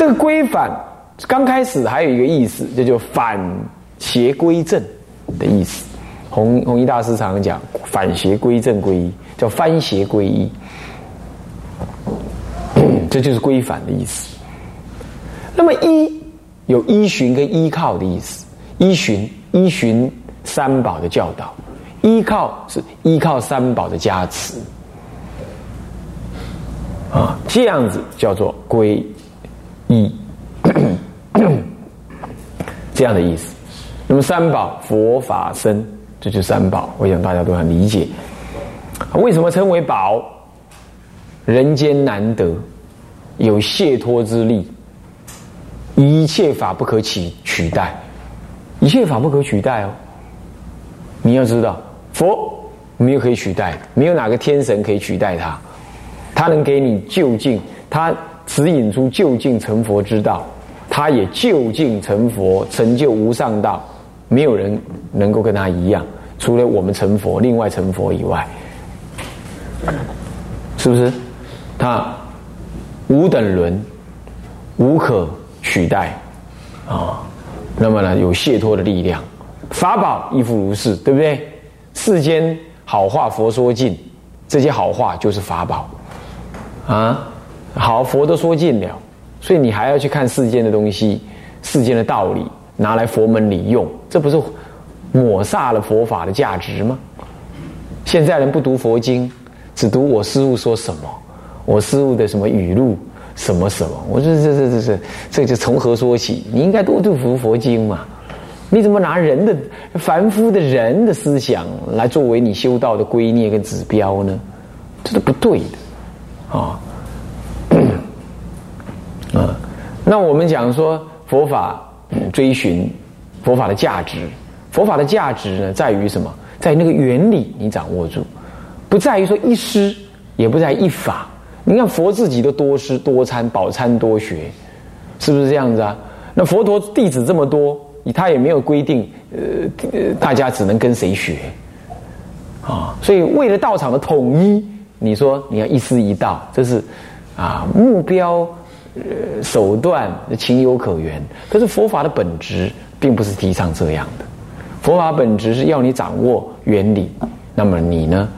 这个归返刚开始还有一个意思，这就反邪归正的意思。弘弘一大师常常讲反邪归正归一，叫翻邪归一，这就是归返的意思。那么依有依循跟依靠的意思，依循依循三宝的教导，依靠是依靠三宝的加持。啊，这样子叫做归一，这样的意思。那么三宝佛法僧，这就三宝，我想大家都很理解。为什么称为宝？人间难得，有解脱之力，一切法不可取取代，一切法不可取代哦。你要知道，佛没有可以取代，没有哪个天神可以取代他。他能给你就近，他指引出就近成佛之道，他也就近成佛，成就无上道，没有人能够跟他一样，除了我们成佛，另外成佛以外，是不是？他无等伦，无可取代啊。那么呢，有解脱的力量，法宝亦复如是，对不对？世间好话佛说尽，这些好话就是法宝。啊，好，佛都说尽了，所以你还要去看世间的东西，世间的道理，拿来佛门里用，这不是抹煞了佛法的价值吗？现在人不读佛经，只读我师父说什么，我师父的什么语录，什么什么，我说这这这这这就从何说起？你应该多读读佛经嘛？你怎么拿人的凡夫的人的思想来作为你修道的圭臬跟指标呢？这是不对的。啊，那我们讲说佛法追寻佛法的价值，佛法的价值呢，在于什么？在那个原理你掌握住，不在于说一师，也不在一法。你看佛自己都多师多参，饱参多学，是不是这样子啊？那佛陀弟子这么多，他也没有规定，呃，大家只能跟谁学啊？所以为了道场的统一。你说你要一师一道，这是啊目标呃手段情有可原，可是佛法的本质并不是提倡这样的。佛法本质是要你掌握原理，那么你呢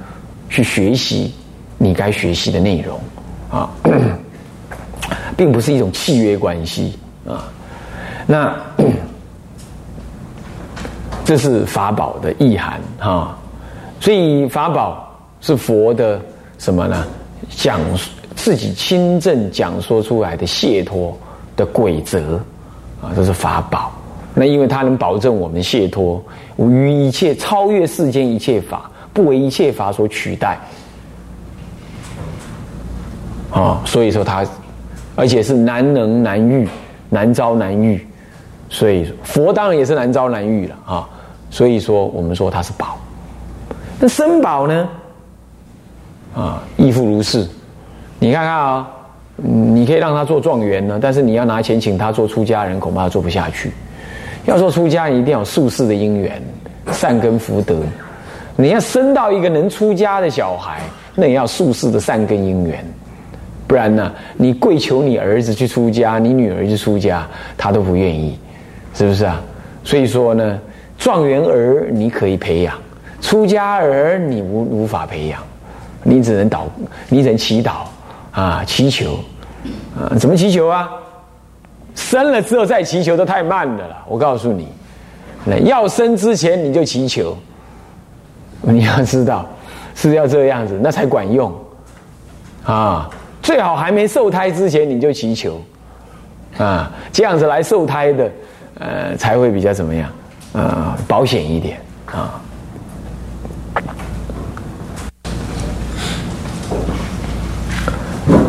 去学习你该学习的内容啊，并不是一种契约关系啊。那这是法宝的意涵哈，所以法宝是佛的。什么呢？讲自己亲证讲说出来的解脱的规则啊，这是法宝。那因为它能保证我们解脱，于一切超越世间一切法，不为一切法所取代啊。所以说它，而且是难能难遇，难招难遇。所以佛当然也是难招难遇了啊。所以说我们说它是宝。那生宝呢？啊，亦复如是。你看看啊，你可以让他做状元呢，但是你要拿钱请他做出家人，恐怕做不下去。要做出家人，一定要宿世的因缘、善根福德。你要生到一个能出家的小孩，那也要宿世的善根因缘。不然呢，你跪求你儿子去出家，你女儿去出家，他都不愿意，是不是啊？所以说呢，状元儿你可以培养，出家儿你无无法培养。你只能祷，你只能祈祷啊，祈求啊，怎么祈求啊？生了之后再祈求都太慢的了。我告诉你，那要生之前你就祈求，你要知道是要这样子，那才管用啊。最好还没受胎之前你就祈求啊，这样子来受胎的，呃，才会比较怎么样啊，保险一点啊。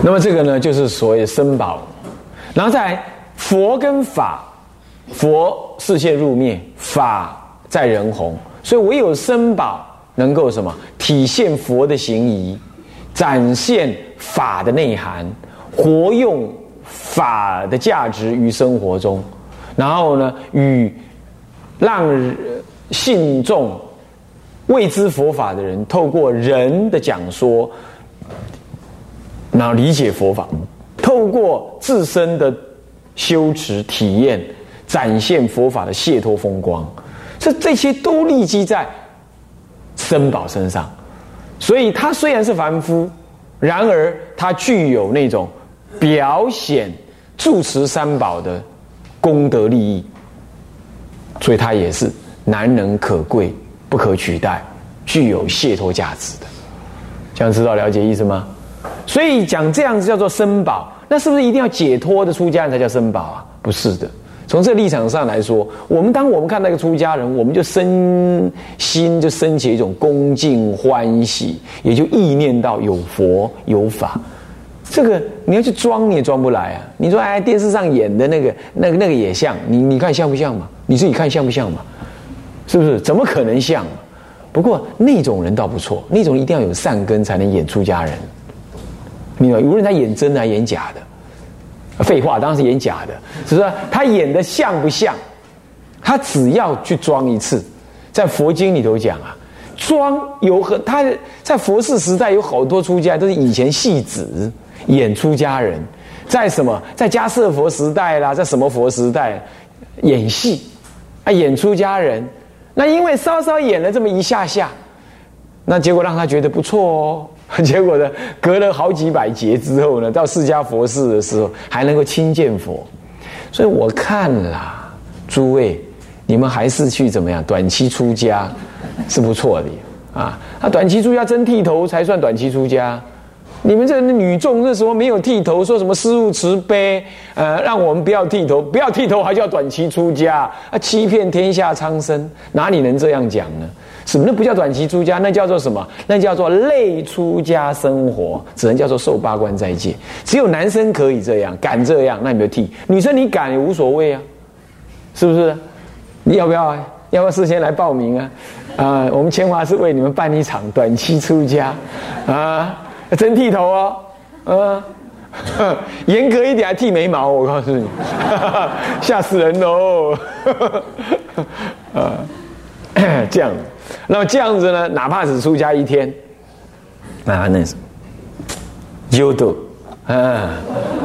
那么这个呢，就是所谓的生宝，然后在佛跟法，佛视线入灭，法在人红，所以唯有生宝能够什么体现佛的行仪，展现法的内涵，活用法的价值于生活中，然后呢，与让信众未知佛法的人，透过人的讲说。然后理解佛法，透过自身的修持、体验、展现佛法的解脱风光，这这些都立基在僧宝身上。所以，他虽然是凡夫，然而他具有那种表显住持三宝的功德利益，所以他也是难能可贵、不可取代、具有解脱价值的。这样知道了解意思吗？所以讲这样子叫做僧宝。那是不是一定要解脱的出家人才叫僧宝啊？不是的。从这个立场上来说，我们当我们看到一个出家人，我们就身心就升起一种恭敬欢喜，也就意念到有佛有法。这个你要去装你也装不来啊！你说哎，电视上演的那个那个那个也像你，你看像不像嘛？你自己看像不像嘛？是不是？怎么可能像？不过那种人倒不错，那种一定要有善根才能演出家人。你无论他演真的还演假的，废话，当然是演假的。只是他演的像不像？他只要去装一次，在佛经里头讲啊，装有很他在佛世时代有好多出家都是以前戏子演出家人，在什么在迦舍佛时代啦，在什么佛时代演戏啊演出家人，那因为稍稍演了这么一下下，那结果让他觉得不错哦。结果呢，隔了好几百劫之后呢，到释迦佛世的时候，还能够亲见佛。所以我看啦，诸位，你们还是去怎么样？短期出家是不错的啊。那短期出家真剃头才算短期出家。你们这女众那时候没有剃头，说什么师父慈悲，呃，让我们不要剃头，不要剃头还叫短期出家啊？欺骗天下苍生，哪里能这样讲呢？什么？那不叫短期出家，那叫做什么？那叫做累出家生活，只能叫做受八关斋戒。只有男生可以这样，敢这样，那你就剃。女生你敢也无所谓啊，是不是？你要不要？要不要事先来报名啊？啊，我们清华是为你们办一场短期出家啊，真剃头哦，啊，严格一点还剃眉毛，我告诉你，吓死人喽！啊，这样。那么这样子呢？哪怕只出家一天，啊，那是优度，啊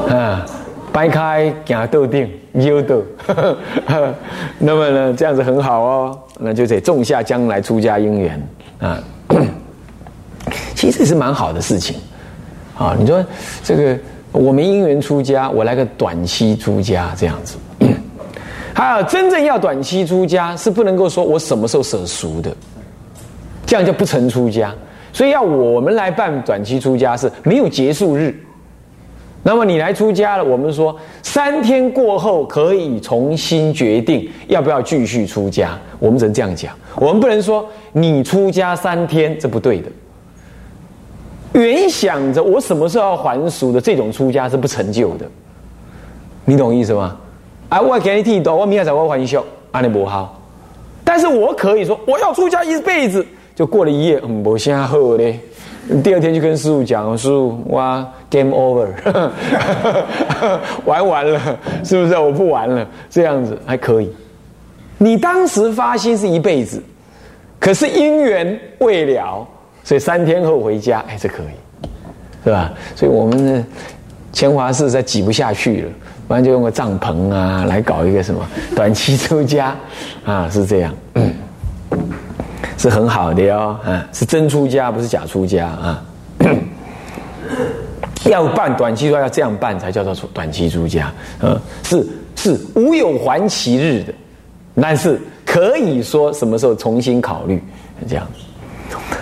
啊，掰开行豆定优度，那么呢，这样子很好哦，那就得种下将来出家因缘啊。其实也是蛮好的事情啊。你说这个我没因缘出家，我来个短期出家这样子。还有真正要短期出家，是不能够说我什么时候舍俗的。这样就不成出家，所以要我们来办短期出家是没有结束日。那么你来出家了，我们说三天过后可以重新决定要不要继续出家。我们只能这样讲，我们不能说你出家三天，这不对的。原想着我什么时候要还俗的这种出家是不成就的，你懂意思吗？啊，我给你剃头，我明天才会还休，阿你不好。但是我可以说我要出家一辈子。就过了一夜，嗯，我现在喝嘞。第二天就跟师傅讲，师傅，哇，game over，玩完了，是不是？我不玩了，这样子还可以。你当时发心是一辈子，可是因缘未了，所以三天后回家，哎，这可以，是吧？所以我们的乾华寺在挤不下去了，不然就用个帐篷啊，来搞一个什么短期出家 啊，是这样。是很好的哟，啊，是真出家，不是假出家啊。要办短期说要这样办才叫做短期出家，啊，是是无有还期日的，但是可以说什么时候重新考虑这样。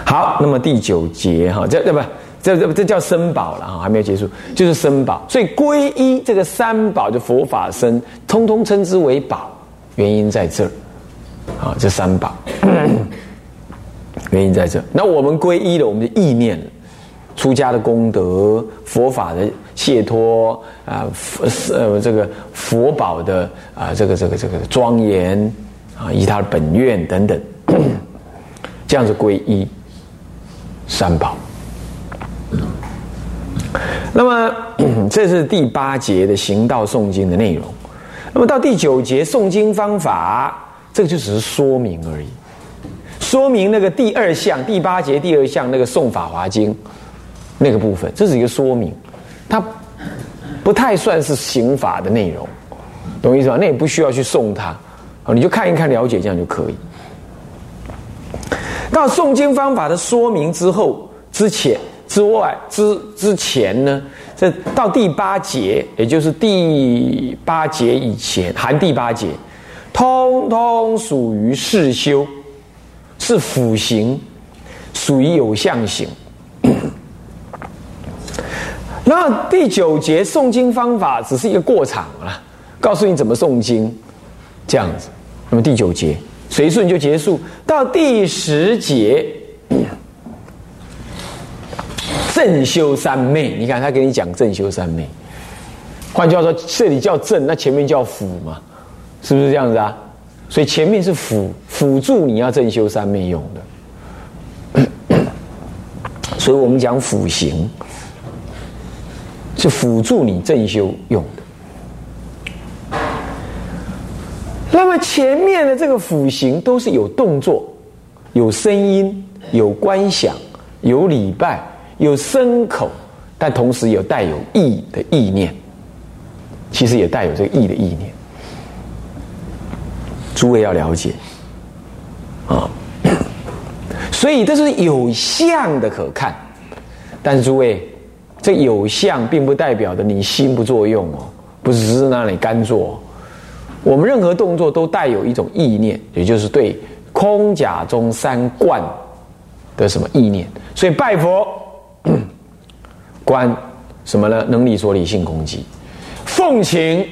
好，那么第九节哈，这这不这这这叫僧宝了啊，还没有结束，就是僧宝。所以皈依这个三宝就佛法僧，通通称之为宝，原因在这儿啊，这三宝。原因在这，那我们皈依了我们的意念，出家的功德，佛法的解脱啊，呃，这个佛宝的啊，这个这个这个庄严啊，以他的本愿等等，这样子皈依三宝。那么 这是第八节的行道诵经的内容。那么到第九节诵经方法，这个就只是说明而已。说明那个第二项第八节第二项那个诵法华经那个部分，这是一个说明，它不太算是刑法的内容懂我意思吧？那也不需要去诵它，啊，你就看一看了解这样就可以。到诵经方法的说明之后、之前、之外、之之前呢，这到第八节，也就是第八节以前，含第八节，通通属于世修，是辅行，属于有相行。那第九节诵经方法只是一个过场了，告诉你怎么诵经，这样子。那么第九节随顺就结束，到第十节正修三昧。你看他给你讲正修三昧，换句话说，这里叫正，那前面叫辅嘛，是不是这样子啊？所以前面是辅辅助你要正修三昧用的，所以我们讲辅行。是辅助你正修用的。那么前面的这个辅行都是有动作、有声音、有观想、有礼拜、有声口，但同时有带有意的意念。其实也带有这个意的意念。诸位要了解啊，所以这是有相的可看，但是诸位。这有相，并不代表的你心不作用哦，不只是那里干做。我们任何动作都带有一种意念，也就是对空假中三观的什么意念。所以拜佛，观什么呢？能力所理性攻击。奉请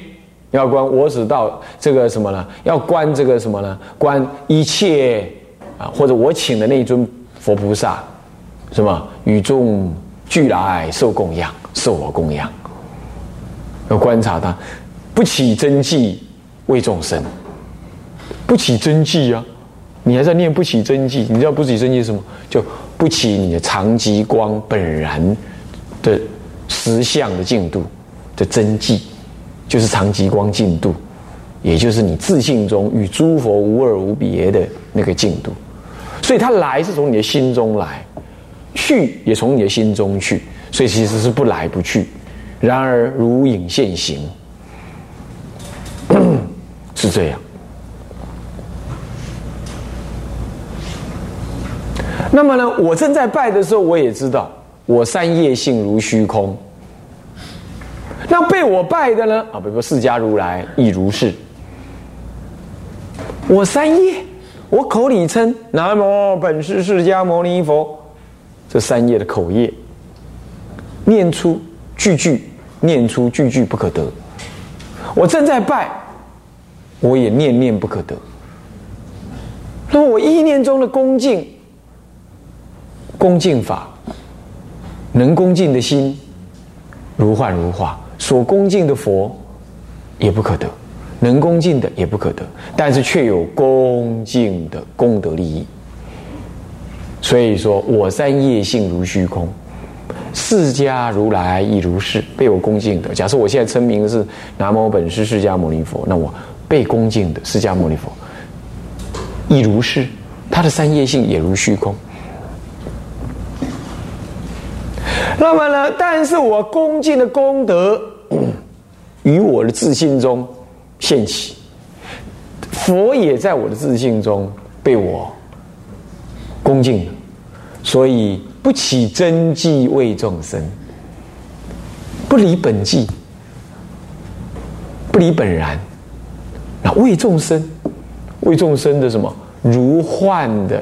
要观我只到这个什么呢？要观这个什么呢？观一切啊，或者我请的那尊佛菩萨，什么与众。俱来受供养，受我供养。要观察他，不起真迹为众生，不起真迹啊！你还在念不起真迹？你知道不起真迹是什么？就不起你的常极光本然的实相的进度的真迹，就是常极光进度，也就是你自信中与诸佛无二无别的那个进度。所以他来是从你的心中来。去也从你的心中去，所以其实是不来不去。然而如影现形，是这样。那么呢，我正在拜的时候，我也知道我三业性如虚空。那被我拜的呢？啊，比如说释迦如来亦如是。我三业，我口里称南无本师释迦牟尼佛。这三业的口业，念出句句，念出句句不可得。我正在拜，我也念念不可得。那么我意念中的恭敬，恭敬法，能恭敬的心，如幻如化，所恭敬的佛也不可得，能恭敬的也不可得，但是却有恭敬的功德利益。所以说，我三业性如虚空，释迦如来亦如是，被我恭敬的。假设我现在称名是南无本师释迦牟尼佛，那我被恭敬的释迦牟尼佛亦如是，他的三业性也如虚空。那么呢？但是我恭敬的功德 与我的自信中现起，佛也在我的自信中被我恭敬。所以不起真迹为众生，不离本际，不离本然。那为众生，为众生的什么如幻的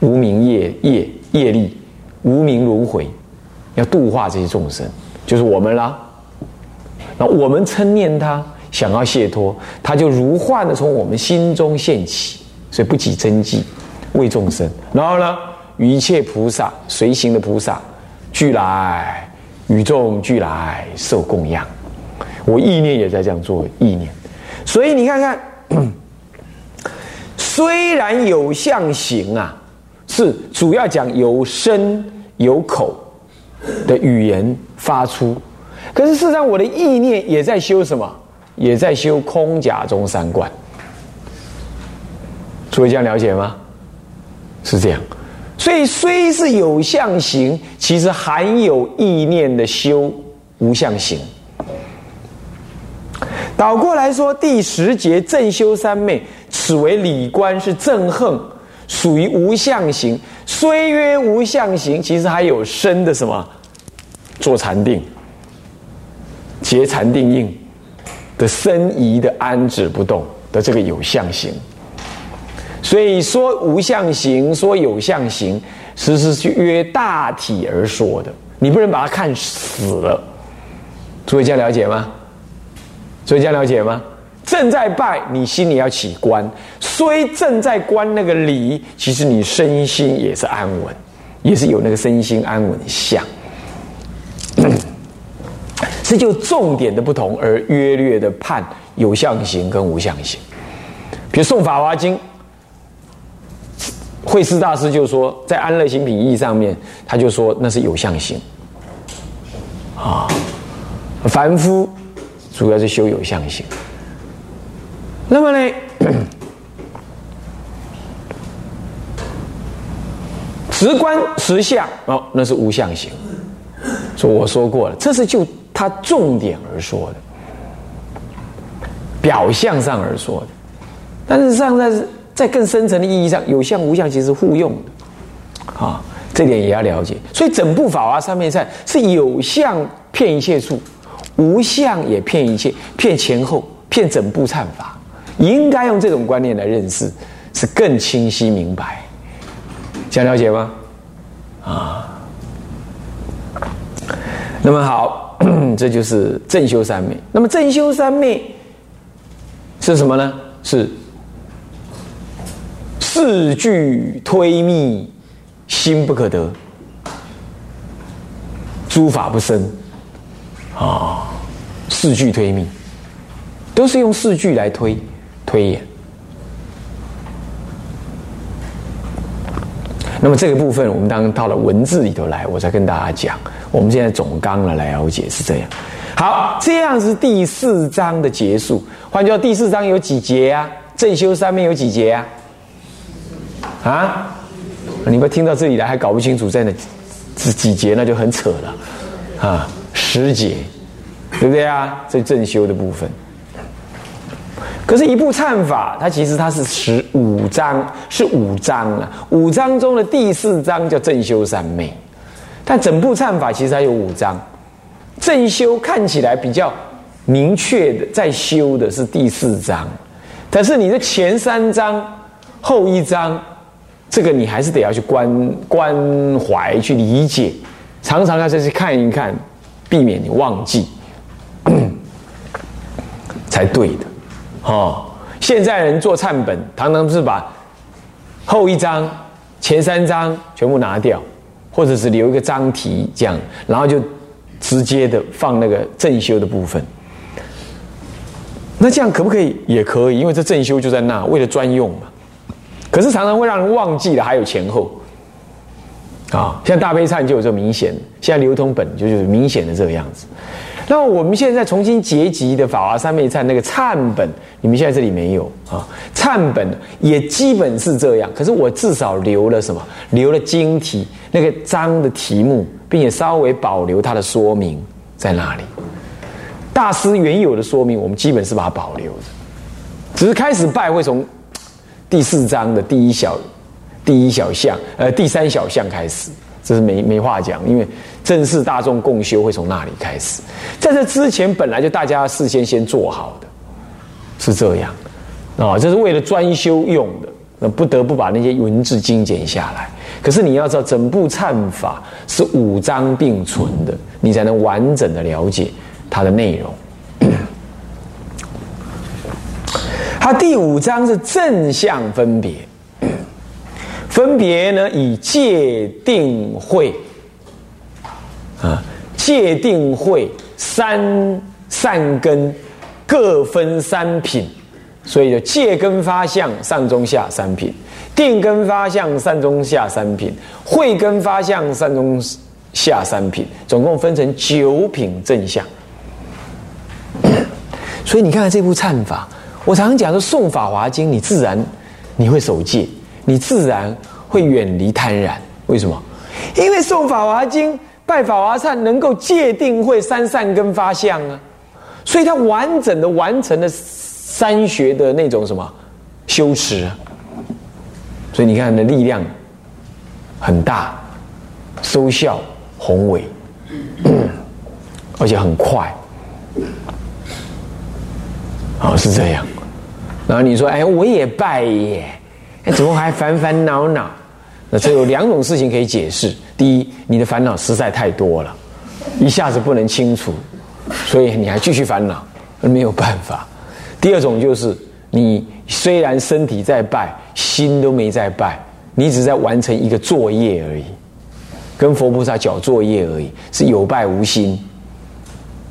无名业业业力，无名轮回，要度化这些众生，就是我们啦。那我们称念他，想要解脱，他就如幻的从我们心中现起，所以不起真迹为众生。然后呢？一切菩萨随行的菩萨，俱来与众俱来受供养。我意念也在这样做意念，所以你看看，虽然有相形啊，是主要讲有身有口的语言发出，可是事实上我的意念也在修什么？也在修空假中三观。诸位这样了解吗？是这样。所以虽是有相行，其实含有意念的修无相行。倒过来说，第十节正修三昧，此为理观，是正横，属于无相行。虽曰无相行，其实还有生的什么？坐禅定，结禅定印的身仪的安止不动的这个有相行。所以说无相行，说有相行，实是约大体而说的。你不能把它看死了。诸位这样了解吗？诸位这样了解吗？正在拜，你心里要起观，虽正在观那个理，其实你身心也是安稳，也是有那个身心安稳相。这就重点的不同而约略的判有相行跟无相行。比如诵《法华经》，慧思大师就说，在《安乐行品义》上面，他就说那是有相行。啊，凡夫主要是修有相行。那么呢，直观实相哦，那是无相行。说我说过了，这是就他重点而说的，表象上而说的，但是上在在更深层的意义上，有相无相其实互用的，啊，这点也要了解。所以整部法华三昧忏是有相骗一切处，无相也骗一切，骗前后，骗整部忏法，应该用这种观念来认识，是更清晰明白，想了解吗？啊。那么好，这就是正修三昧。那么正修三昧是什么呢？是四句推密，心不可得，诸法不生。啊，四句推密，都是用四句来推推演。那么这个部分，我们当到了文字里头来，我再跟大家讲。我们现在总纲了来了解是这样。好，这样是第四章的结束。换句话说，第四章有几节啊？正修三面有几节啊？啊？你们听到这里来还搞不清楚在哪是几节，那就很扯了啊！十节，对不对啊？这正修的部分。可是，一部忏法，它其实它是十五章，是五章啊。五章中的第四章叫正修三昧，但整部忏法其实还有五章。正修看起来比较明确的，在修的是第四章，但是你的前三章、后一章，这个你还是得要去关关怀、去理解，常常要再去看一看，避免你忘记，才对的。哦，现在人做忏本，常常是把后一章、前三章全部拿掉，或者是留一个章题这样，然后就直接的放那个正修的部分。那这样可不可以？也可以，因为这正修就在那，为了专用嘛。可是常常会让人忘记了，还有前后。啊，像大悲忏就有这明显，现在流通本就就是明显的这个样子。那我们现在重新结集的法华三昧忏那个忏本，你们现在这里没有啊？忏本也基本是这样，可是我至少留了什么？留了经题那个章的题目，并且稍微保留它的说明在那里。大师原有的说明，我们基本是把它保留的，只是开始拜会从第四章的第一小第一小项，呃，第三小项开始。这是没没话讲，因为正式大众共修会从那里开始。在这之前，本来就大家事先先做好的，是这样啊，这是为了专修用的，那不得不把那些文字精简下来。可是你要知道，整部忏法是五章并存的，你才能完整的了解它的内容。它第五章是正向分别。分别呢，以戒定慧戒定慧三善根各分三品，所以就戒根发相上中下三品，定根发相上中下三品，慧根发相上中下三品，总共分成九品正相。所以你看看这部忏法，我常常讲说诵法华经，你自然你会守戒。你自然会远离贪婪，为什么？因为诵法华经、拜法华忏，能够界定会三善根发相啊。所以他完整的完成了三学的那种什么修持，所以你看的力量很大，收效宏伟，而且很快，哦，是这样。然后你说，哎，我也拜耶，怎么还烦烦恼恼？那这有两种事情可以解释：第一，你的烦恼实在太多了，一下子不能清除，所以你还继续烦恼，没有办法；第二种就是你虽然身体在拜，心都没在拜，你只在完成一个作业而已，跟佛菩萨缴作业而已，是有拜无心，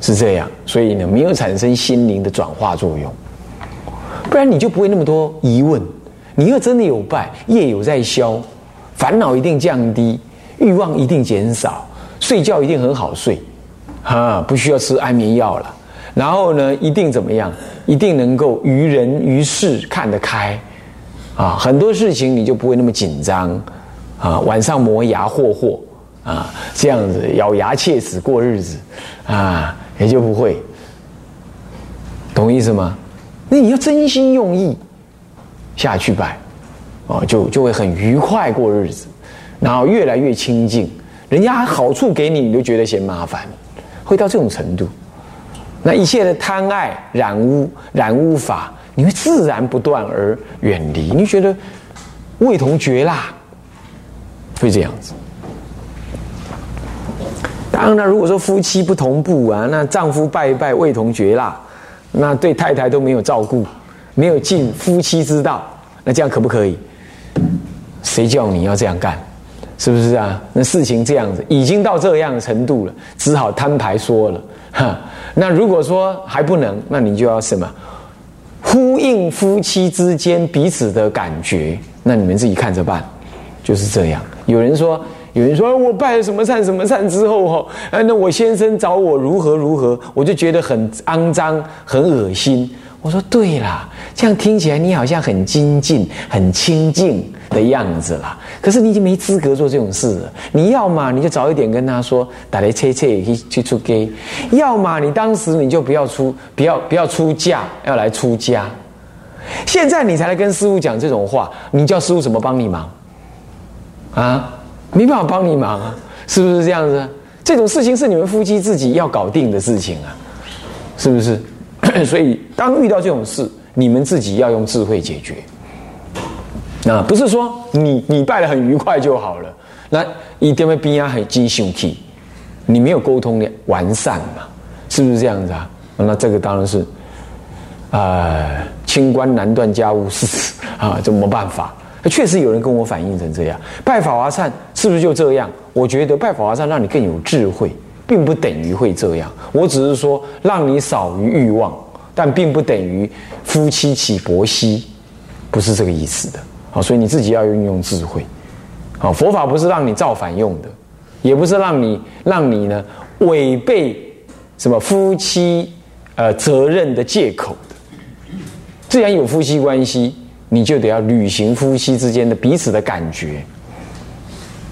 是这样，所以呢，没有产生心灵的转化作用，不然你就不会那么多疑问。你要真的有拜，业有在消。烦恼一定降低，欲望一定减少，睡觉一定很好睡，啊，不需要吃安眠药了。然后呢，一定怎么样？一定能够于人于事看得开，啊，很多事情你就不会那么紧张，啊，晚上磨牙霍霍，啊，这样子咬牙切齿过日子，啊，也就不会，懂意思吗？那你要真心用意下去拜。哦，就就会很愉快过日子，然后越来越清净，人家好处给你，你就觉得嫌麻烦，会到这种程度。那一切的贪爱染污染污法，你会自然不断而远离，你觉得味同绝辣，会这样子。当然了，如果说夫妻不同步啊，那丈夫拜一拜味同绝辣，那对太太都没有照顾，没有尽夫妻之道，那这样可不可以？谁叫你要这样干？是不是啊？那事情这样子已经到这样的程度了，只好摊牌说了。哈，那如果说还不能，那你就要什么？呼应夫妻之间彼此的感觉，那你们自己看着办。就是这样。有人说，有人说我拜了什么忏什么忏之后哈，哎，那我先生找我如何如何，我就觉得很肮脏，很恶心。我说对啦，这样听起来你好像很精进、很清净的样子啦。可是你已经没资格做这种事了。你要嘛你就早一点跟他说，打来切切去去出家；要么你当时你就不要出，不要不要出嫁，要来出家。现在你才来跟师傅讲这种话，你叫师傅怎么帮你忙？啊，没办法帮你忙啊，是不是这样子？这种事情是你们夫妻自己要搞定的事情啊，是不是？所以，当遇到这种事，你们自己要用智慧解决。那不是说你你拜的很愉快就好了。那一定会边啊很精生气，你没有沟通的完善嘛？是不是这样子啊？那这个当然是，呃，清官难断家务事 啊，这没办法。确实有人跟我反映成这样，拜法华忏是不是就这样？我觉得拜法华忏让你更有智慧。并不等于会这样，我只是说让你少于欲望，但并不等于夫妻起薄息，不是这个意思的。好，所以你自己要运用智慧。好，佛法不是让你造反用的，也不是让你让你呢违背什么夫妻呃责任的借口的。既然有夫妻关系，你就得要履行夫妻之间的彼此的感觉。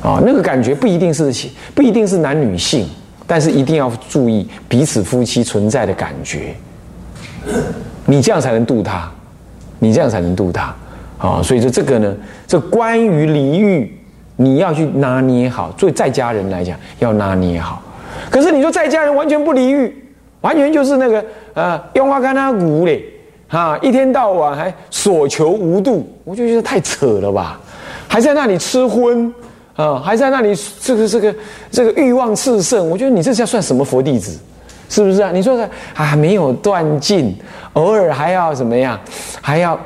啊，那个感觉不一定是不一定是男女性。但是一定要注意彼此夫妻存在的感觉，你这样才能度他，你这样才能度他，啊，所以说这个呢，这关于离欲，你要去拿捏好。作为在家人来讲，要拿捏好。可是你说在家人完全不离欲，完全就是那个呃用花干他骨嘞，啊，一天到晚还所求无度，我就觉得太扯了吧，还在那里吃荤。啊，还在那里，这个这个这个欲望炽盛，我觉得你这叫算什么佛弟子，是不是啊？你说的啊，没有断尽，偶尔还要怎么样，还要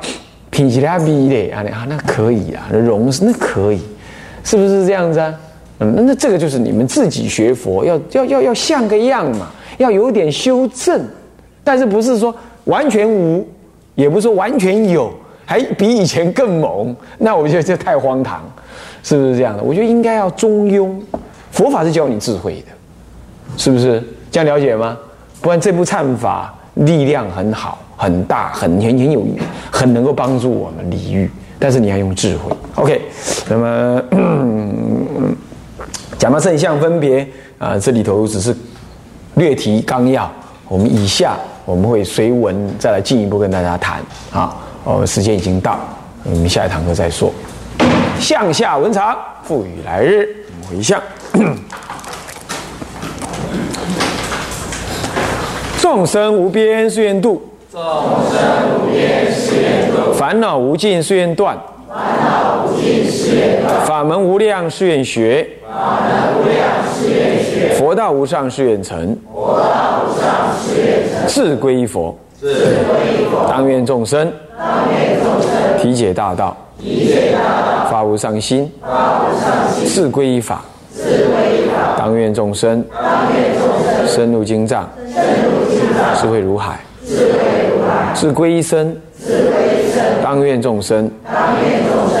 品其他逼的啊？啊，那可以啊，那容那可以，是不是这样子啊？嗯，那这个就是你们自己学佛要要要要像个样嘛，要有点修正，但是不是说完全无，也不是说完全有，还比以前更猛，那我觉得这太荒唐。是不是这样的？我觉得应该要中庸，佛法是教你智慧的，是不是这样了解吗？不然这部忏法力量很好、很大、很很很有很能够帮助我们离欲，但是你要用智慧。OK，那么讲到正向分别啊，这里头只是略提纲要，我们以下我们会随文再来进一步跟大家谈啊。哦，时间已经到，我们下一堂课再说。向下文长，赋予来日，回向。众生无边誓愿度，众生无边誓愿度；烦恼无尽誓愿断，烦恼无尽誓愿断；法门无量誓愿学，法门无量誓愿学；佛道无上誓愿成，佛道无上誓愿成；志归一佛，志归一佛；当愿众生，当愿众生。体解大道，体解大道；发无上心，发无上心；志归一法，志归一法；当愿众生，当愿众生。深入经藏，深入经藏；智慧如海，智慧如海；志归一生，智慧一生；当愿众生，当愿众生